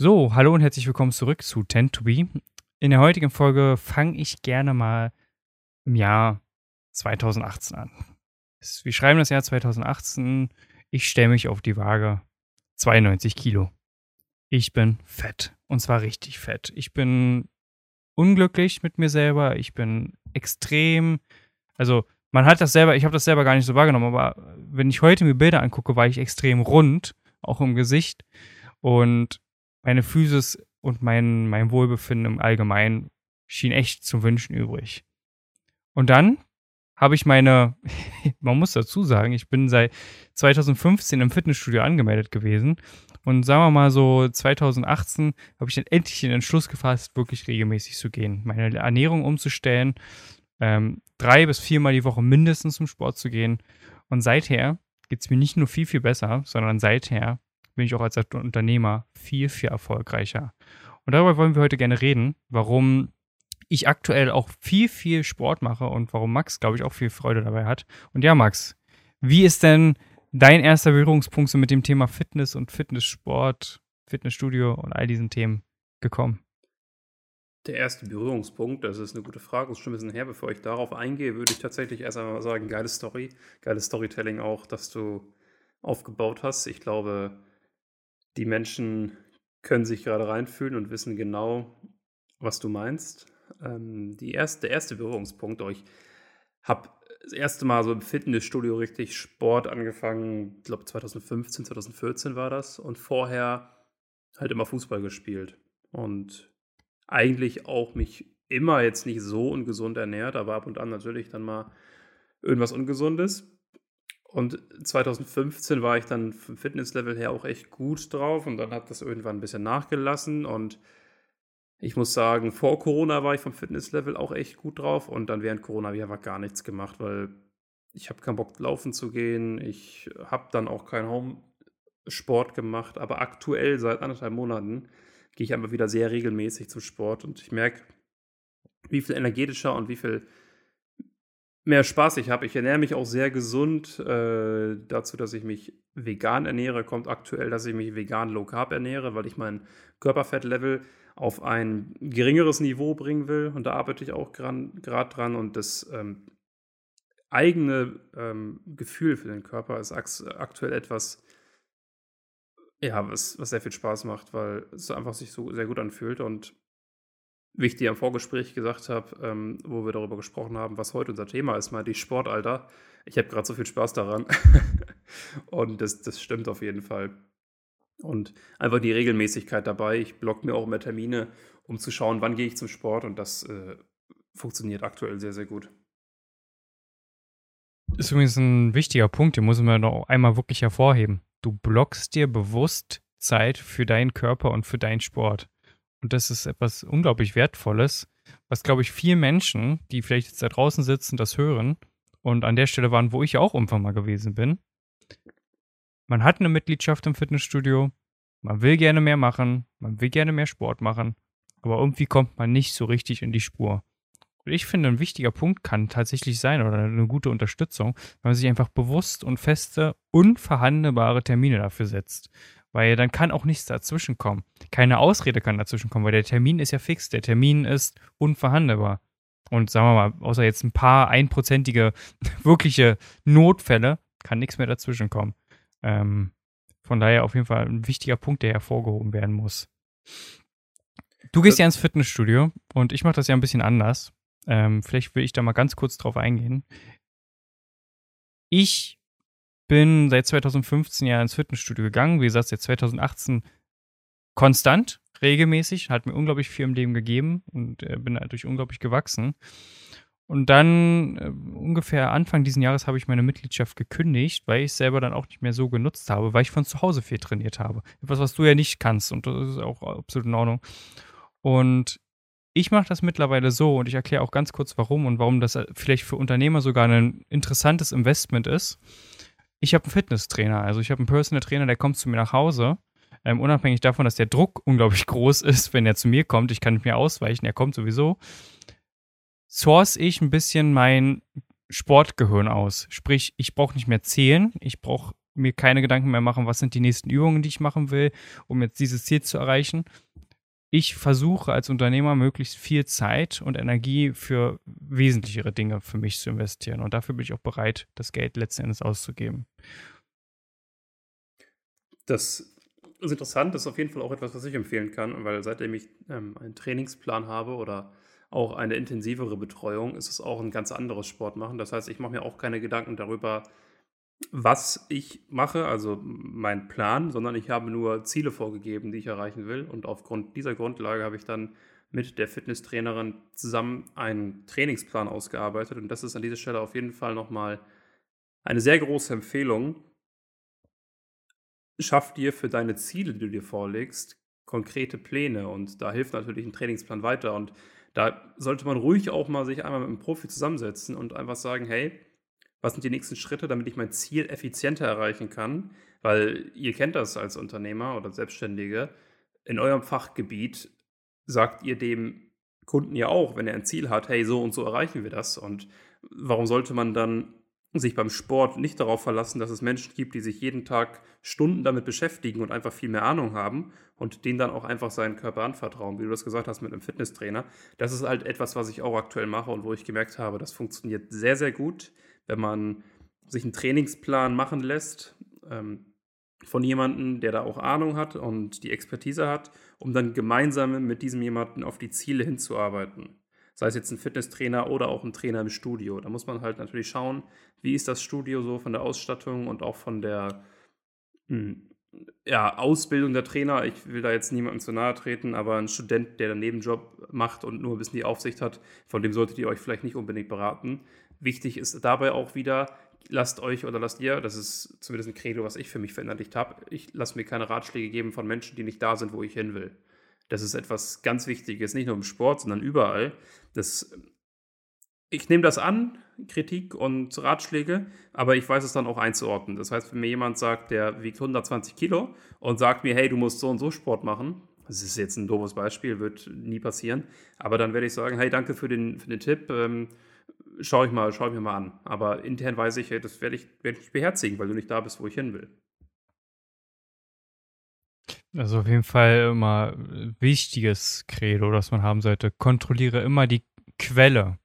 So, hallo und herzlich willkommen zurück zu Tend to Be. In der heutigen Folge fange ich gerne mal im Jahr 2018 an. Wir schreiben das Jahr 2018. Ich stelle mich auf die Waage. 92 Kilo. Ich bin fett. Und zwar richtig fett. Ich bin unglücklich mit mir selber. Ich bin extrem. Also, man hat das selber, ich habe das selber gar nicht so wahrgenommen, aber wenn ich heute mir Bilder angucke, war ich extrem rund, auch im Gesicht. Und meine Physis und mein, mein Wohlbefinden im Allgemeinen schien echt zu wünschen übrig. Und dann habe ich meine, man muss dazu sagen, ich bin seit 2015 im Fitnessstudio angemeldet gewesen. Und sagen wir mal so, 2018 habe ich dann endlich den Entschluss gefasst, wirklich regelmäßig zu gehen, meine Ernährung umzustellen, ähm, drei bis viermal die Woche mindestens zum Sport zu gehen. Und seither geht es mir nicht nur viel, viel besser, sondern seither bin ich auch als Unternehmer viel, viel erfolgreicher. Und darüber wollen wir heute gerne reden, warum ich aktuell auch viel, viel Sport mache und warum Max, glaube ich, auch viel Freude dabei hat. Und ja, Max, wie ist denn dein erster Berührungspunkt so mit dem Thema Fitness und Fitnesssport, Fitnessstudio und all diesen Themen gekommen? Der erste Berührungspunkt, das ist eine gute Frage, ist schon ein bisschen her. Bevor ich darauf eingehe, würde ich tatsächlich erst einmal sagen, geile Story, geiles Storytelling auch, dass du aufgebaut hast. Ich glaube, die Menschen können sich gerade reinfühlen und wissen genau, was du meinst. Ähm, die erste, der erste Berührungspunkt, ich habe das erste Mal so im Fitnessstudio richtig Sport angefangen, ich glaube 2015, 2014 war das und vorher halt immer Fußball gespielt und eigentlich auch mich immer jetzt nicht so ungesund ernährt, aber ab und an natürlich dann mal irgendwas Ungesundes. Und 2015 war ich dann vom Fitnesslevel her auch echt gut drauf und dann hat das irgendwann ein bisschen nachgelassen und ich muss sagen, vor Corona war ich vom Fitnesslevel auch echt gut drauf und dann während Corona habe ich einfach gar nichts gemacht, weil ich habe keinen Bock laufen zu gehen. Ich habe dann auch keinen Home-Sport gemacht, aber aktuell seit anderthalb Monaten gehe ich einfach wieder sehr regelmäßig zum Sport und ich merke, wie viel energetischer und wie viel mehr Spaß ich habe. Ich ernähre mich auch sehr gesund. Äh, dazu, dass ich mich vegan ernähre, kommt aktuell, dass ich mich vegan low carb ernähre, weil ich mein Körperfettlevel auf ein geringeres Niveau bringen will. Und da arbeite ich auch gerade dran. Und das ähm, eigene ähm, Gefühl für den Körper ist aktuell etwas, ja, was, was sehr viel Spaß macht, weil es einfach sich so sehr gut anfühlt. Und wie ich dir im Vorgespräch gesagt habe, ähm, wo wir darüber gesprochen haben, was heute unser Thema ist, mal die Sportalter. Ich habe gerade so viel Spaß daran. und das, das stimmt auf jeden Fall. Und einfach die Regelmäßigkeit dabei. Ich blocke mir auch immer Termine, um zu schauen, wann gehe ich zum Sport. Und das äh, funktioniert aktuell sehr, sehr gut. Das ist übrigens ein wichtiger Punkt, den muss man noch einmal wirklich hervorheben. Du blockst dir bewusst Zeit für deinen Körper und für deinen Sport. Und das ist etwas unglaublich Wertvolles, was, glaube ich, vielen Menschen, die vielleicht jetzt da draußen sitzen, das hören und an der Stelle waren, wo ich auch irgendwann mal gewesen bin. Man hat eine Mitgliedschaft im Fitnessstudio, man will gerne mehr machen, man will gerne mehr Sport machen, aber irgendwie kommt man nicht so richtig in die Spur. Und ich finde, ein wichtiger Punkt kann tatsächlich sein oder eine gute Unterstützung, wenn man sich einfach bewusst und feste, unverhandelbare Termine dafür setzt. Weil dann kann auch nichts dazwischen kommen. Keine Ausrede kann dazwischen kommen, weil der Termin ist ja fix. Der Termin ist unverhandelbar. Und sagen wir mal, außer jetzt ein paar einprozentige wirkliche Notfälle, kann nichts mehr dazwischen kommen. Ähm, von daher auf jeden Fall ein wichtiger Punkt, der hervorgehoben werden muss. Du gehst ja ins Fitnessstudio und ich mache das ja ein bisschen anders. Ähm, vielleicht will ich da mal ganz kurz drauf eingehen. Ich bin seit 2015 ja ins Fitnessstudio gegangen. Wie gesagt, seit 2018 konstant, regelmäßig. Hat mir unglaublich viel im Leben gegeben und äh, bin dadurch unglaublich gewachsen. Und dann äh, ungefähr Anfang dieses Jahres habe ich meine Mitgliedschaft gekündigt, weil ich selber dann auch nicht mehr so genutzt habe, weil ich von zu Hause viel trainiert habe. Etwas, was du ja nicht kannst und das ist auch absolut in Ordnung. Und ich mache das mittlerweile so und ich erkläre auch ganz kurz warum und warum das vielleicht für Unternehmer sogar ein interessantes Investment ist ich habe einen Fitnesstrainer. Also ich habe einen Personal Trainer, der kommt zu mir nach Hause. Ähm, unabhängig davon, dass der Druck unglaublich groß ist, wenn er zu mir kommt. Ich kann nicht mehr ausweichen, er kommt sowieso. Source ich ein bisschen mein Sportgehirn aus. Sprich, ich brauche nicht mehr zählen, ich brauche mir keine Gedanken mehr machen, was sind die nächsten Übungen, die ich machen will, um jetzt dieses Ziel zu erreichen. Ich versuche als Unternehmer möglichst viel Zeit und Energie für wesentlichere Dinge für mich zu investieren. Und dafür bin ich auch bereit, das Geld letzten Endes auszugeben. Das ist interessant, das ist auf jeden Fall auch etwas, was ich empfehlen kann, weil seitdem ich ähm, einen Trainingsplan habe oder auch eine intensivere Betreuung, ist es auch ein ganz anderes Sport machen. Das heißt, ich mache mir auch keine Gedanken darüber, was ich mache, also mein Plan, sondern ich habe nur Ziele vorgegeben, die ich erreichen will. Und aufgrund dieser Grundlage habe ich dann mit der Fitnesstrainerin zusammen einen Trainingsplan ausgearbeitet. Und das ist an dieser Stelle auf jeden Fall nochmal eine sehr große Empfehlung, schaff dir für deine Ziele, die du dir vorlegst, konkrete Pläne und da hilft natürlich ein Trainingsplan weiter und da sollte man ruhig auch mal sich einmal mit einem Profi zusammensetzen und einfach sagen, hey, was sind die nächsten Schritte, damit ich mein Ziel effizienter erreichen kann? Weil ihr kennt das als Unternehmer oder Selbstständige. In eurem Fachgebiet sagt ihr dem Kunden ja auch, wenn er ein Ziel hat, hey, so und so erreichen wir das. Und warum sollte man dann sich beim Sport nicht darauf verlassen, dass es Menschen gibt, die sich jeden Tag Stunden damit beschäftigen und einfach viel mehr Ahnung haben und denen dann auch einfach seinen Körper anvertrauen, wie du das gesagt hast mit einem Fitnesstrainer. Das ist halt etwas, was ich auch aktuell mache und wo ich gemerkt habe, das funktioniert sehr, sehr gut, wenn man sich einen Trainingsplan machen lässt ähm, von jemandem, der da auch Ahnung hat und die Expertise hat, um dann gemeinsam mit diesem jemanden auf die Ziele hinzuarbeiten sei es jetzt ein Fitnesstrainer oder auch ein Trainer im Studio. Da muss man halt natürlich schauen, wie ist das Studio so von der Ausstattung und auch von der hm, ja, Ausbildung der Trainer. Ich will da jetzt niemandem zu nahe treten, aber ein Student, der einen Nebenjob macht und nur ein bisschen die Aufsicht hat, von dem solltet ihr euch vielleicht nicht unbedingt beraten. Wichtig ist dabei auch wieder, lasst euch oder lasst ihr, das ist zumindest ein Credo, was ich für mich verinnerlicht habe, ich lasse mir keine Ratschläge geben von Menschen, die nicht da sind, wo ich hin will. Das ist etwas ganz Wichtiges, nicht nur im Sport, sondern überall. Das, ich nehme das an, Kritik und Ratschläge, aber ich weiß es dann auch einzuordnen. Das heißt, wenn mir jemand sagt, der wiegt 120 Kilo und sagt mir, hey, du musst so und so Sport machen, das ist jetzt ein doofes Beispiel, wird nie passieren, aber dann werde ich sagen, hey, danke für den, für den Tipp, ähm, schau ich mal, schau ich mir mal an. Aber intern weiß ich, das werde ich, werde ich beherzigen, weil du nicht da bist, wo ich hin will. Also auf jeden Fall immer wichtiges Credo, das man haben sollte. Kontrolliere immer die Quelle,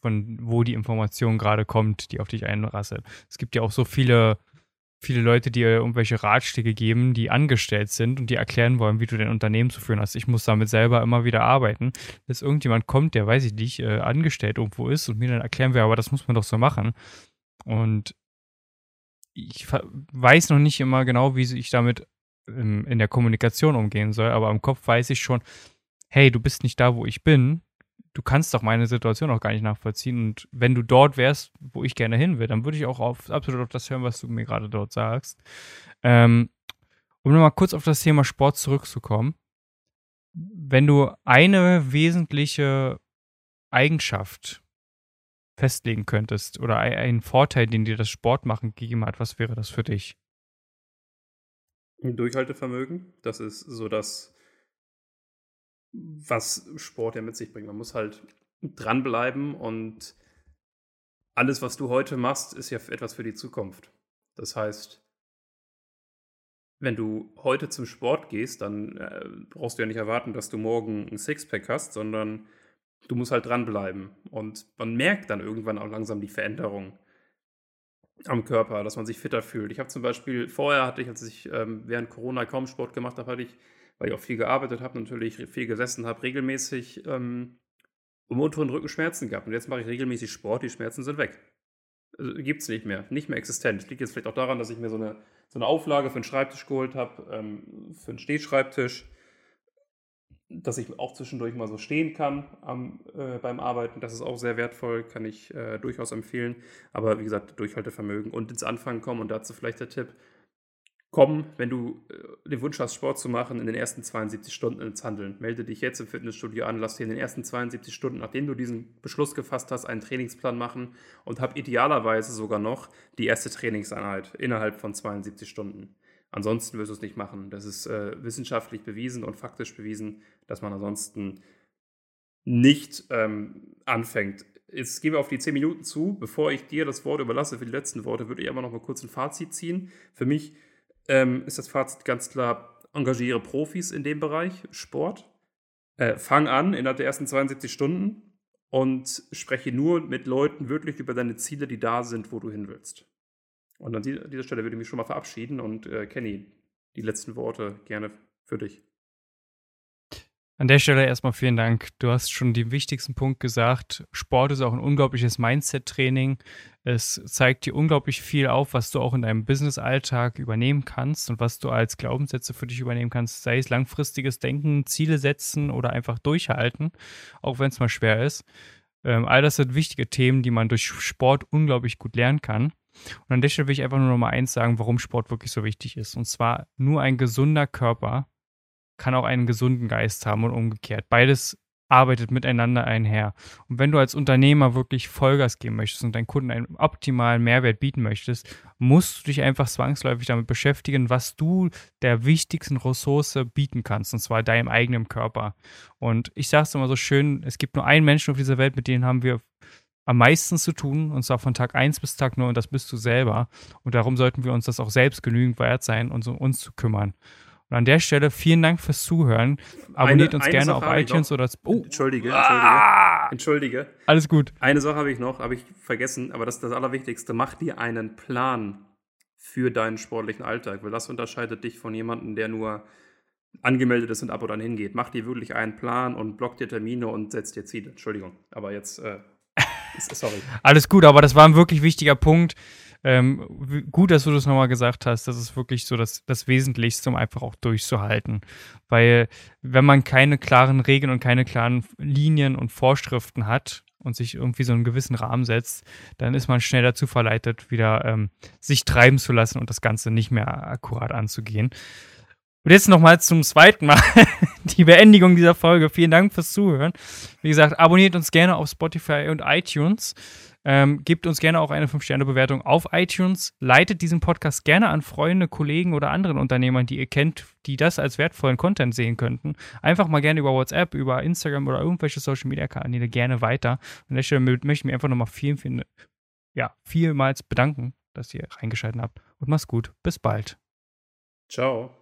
von wo die Information gerade kommt, die auf dich einrasselt. Es gibt ja auch so viele, viele Leute, die irgendwelche Ratschläge geben, die angestellt sind und die erklären wollen, wie du dein Unternehmen zu führen hast. Ich muss damit selber immer wieder arbeiten, dass irgendjemand kommt, der, weiß ich nicht, äh, angestellt irgendwo ist und mir dann erklären will, aber das muss man doch so machen. Und ich weiß noch nicht immer genau, wie ich damit in, in der Kommunikation umgehen soll, aber im Kopf weiß ich schon, hey, du bist nicht da, wo ich bin. Du kannst doch meine Situation auch gar nicht nachvollziehen. Und wenn du dort wärst, wo ich gerne hin will, dann würde ich auch auf, absolut auf das hören, was du mir gerade dort sagst. Ähm, um nochmal kurz auf das Thema Sport zurückzukommen. Wenn du eine wesentliche Eigenschaft festlegen könntest oder einen Vorteil, den dir das Sportmachen gegeben hat, was wäre das für dich? Durchhaltevermögen. Das ist so das, was Sport ja mit sich bringt. Man muss halt dranbleiben und alles, was du heute machst, ist ja etwas für die Zukunft. Das heißt, wenn du heute zum Sport gehst, dann äh, brauchst du ja nicht erwarten, dass du morgen ein Sixpack hast, sondern du musst halt dranbleiben. Und man merkt dann irgendwann auch langsam die Veränderung am Körper, dass man sich fitter fühlt. Ich habe zum Beispiel, vorher hatte ich, als ich ähm, während Corona kaum Sport gemacht habe, hatte ich, weil ich auch viel gearbeitet habe, natürlich viel gesessen habe, regelmäßig ähm, um unteren Rückenschmerzen gehabt. Und jetzt mache ich regelmäßig Sport, die Schmerzen sind weg. Also, Gibt es nicht mehr, nicht mehr existent. Liegt jetzt vielleicht auch daran, dass ich mir so eine, so eine Auflage für einen Schreibtisch geholt habe, ähm, für einen Stehschreibtisch dass ich auch zwischendurch mal so stehen kann am, äh, beim Arbeiten. Das ist auch sehr wertvoll, kann ich äh, durchaus empfehlen. Aber wie gesagt, Durchhaltevermögen und ins Anfangen kommen. Und dazu vielleicht der Tipp: Komm, wenn du äh, den Wunsch hast, Sport zu machen, in den ersten 72 Stunden ins Handeln. Melde dich jetzt im Fitnessstudio an, lass dir in den ersten 72 Stunden, nachdem du diesen Beschluss gefasst hast, einen Trainingsplan machen und hab idealerweise sogar noch die erste Trainingseinheit innerhalb von 72 Stunden. Ansonsten wirst du es nicht machen. Das ist äh, wissenschaftlich bewiesen und faktisch bewiesen, dass man ansonsten nicht ähm, anfängt, jetzt gehen wir auf die 10 Minuten zu. Bevor ich dir das Wort überlasse für die letzten Worte, würde ich aber noch mal kurz ein Fazit ziehen. Für mich ähm, ist das Fazit ganz klar, engagiere Profis in dem Bereich, Sport. Äh, fang an innerhalb der ersten 72 Stunden und spreche nur mit Leuten wirklich über deine Ziele, die da sind, wo du hin willst. Und an dieser Stelle würde ich mich schon mal verabschieden und äh, Kenny, die letzten Worte gerne für dich. An der Stelle erstmal vielen Dank. Du hast schon den wichtigsten Punkt gesagt. Sport ist auch ein unglaubliches Mindset-Training. Es zeigt dir unglaublich viel auf, was du auch in deinem Business-Alltag übernehmen kannst und was du als Glaubenssätze für dich übernehmen kannst, sei es langfristiges Denken, Ziele setzen oder einfach durchhalten, auch wenn es mal schwer ist. Ähm, all das sind wichtige Themen, die man durch Sport unglaublich gut lernen kann. Und an der Stelle will ich einfach nur noch mal eins sagen, warum Sport wirklich so wichtig ist. Und zwar nur ein gesunder Körper kann auch einen gesunden Geist haben und umgekehrt. Beides arbeitet miteinander einher. Und wenn du als Unternehmer wirklich Vollgas geben möchtest und deinen Kunden einen optimalen Mehrwert bieten möchtest, musst du dich einfach zwangsläufig damit beschäftigen, was du der wichtigsten Ressource bieten kannst, und zwar deinem eigenen Körper. Und ich sage es immer so schön, es gibt nur einen Menschen auf dieser Welt, mit dem haben wir am meisten zu tun, und zwar von Tag 1 bis Tag 9, und das bist du selber. Und darum sollten wir uns das auch selbst genügend wert sein, uns um uns zu kümmern. Und an der Stelle vielen Dank fürs Zuhören. Abonniert eine, uns eine gerne Sache auf iTunes oder. Oh. Entschuldige, entschuldige. Ah! Entschuldige. Alles gut. Eine Sache habe ich noch, habe ich vergessen, aber das ist das Allerwichtigste. Mach dir einen Plan für deinen sportlichen Alltag, weil das unterscheidet dich von jemandem, der nur angemeldet ist und ab und an hingeht. Mach dir wirklich einen Plan und block dir Termine und setz dir Ziele. Entschuldigung, aber jetzt, äh, sorry. Alles gut, aber das war ein wirklich wichtiger Punkt. Ähm, gut, dass du das nochmal gesagt hast. Das ist wirklich so das, das Wesentlichste, um einfach auch durchzuhalten. Weil, wenn man keine klaren Regeln und keine klaren Linien und Vorschriften hat und sich irgendwie so einen gewissen Rahmen setzt, dann ist man schnell dazu verleitet, wieder ähm, sich treiben zu lassen und das Ganze nicht mehr akkurat anzugehen. Und jetzt nochmal zum zweiten Mal die Beendigung dieser Folge. Vielen Dank fürs Zuhören. Wie gesagt, abonniert uns gerne auf Spotify und iTunes. Ähm, gebt uns gerne auch eine 5-Sterne-Bewertung auf iTunes. Leitet diesen Podcast gerne an Freunde, Kollegen oder anderen Unternehmern, die ihr kennt, die das als wertvollen Content sehen könnten. Einfach mal gerne über WhatsApp, über Instagram oder irgendwelche Social-Media-Kanäle gerne weiter. An der Stelle möchte ich mich einfach nochmal vielen, vielen, ja, vielmals bedanken, dass ihr reingeschaltet habt. Und macht's gut. Bis bald. Ciao.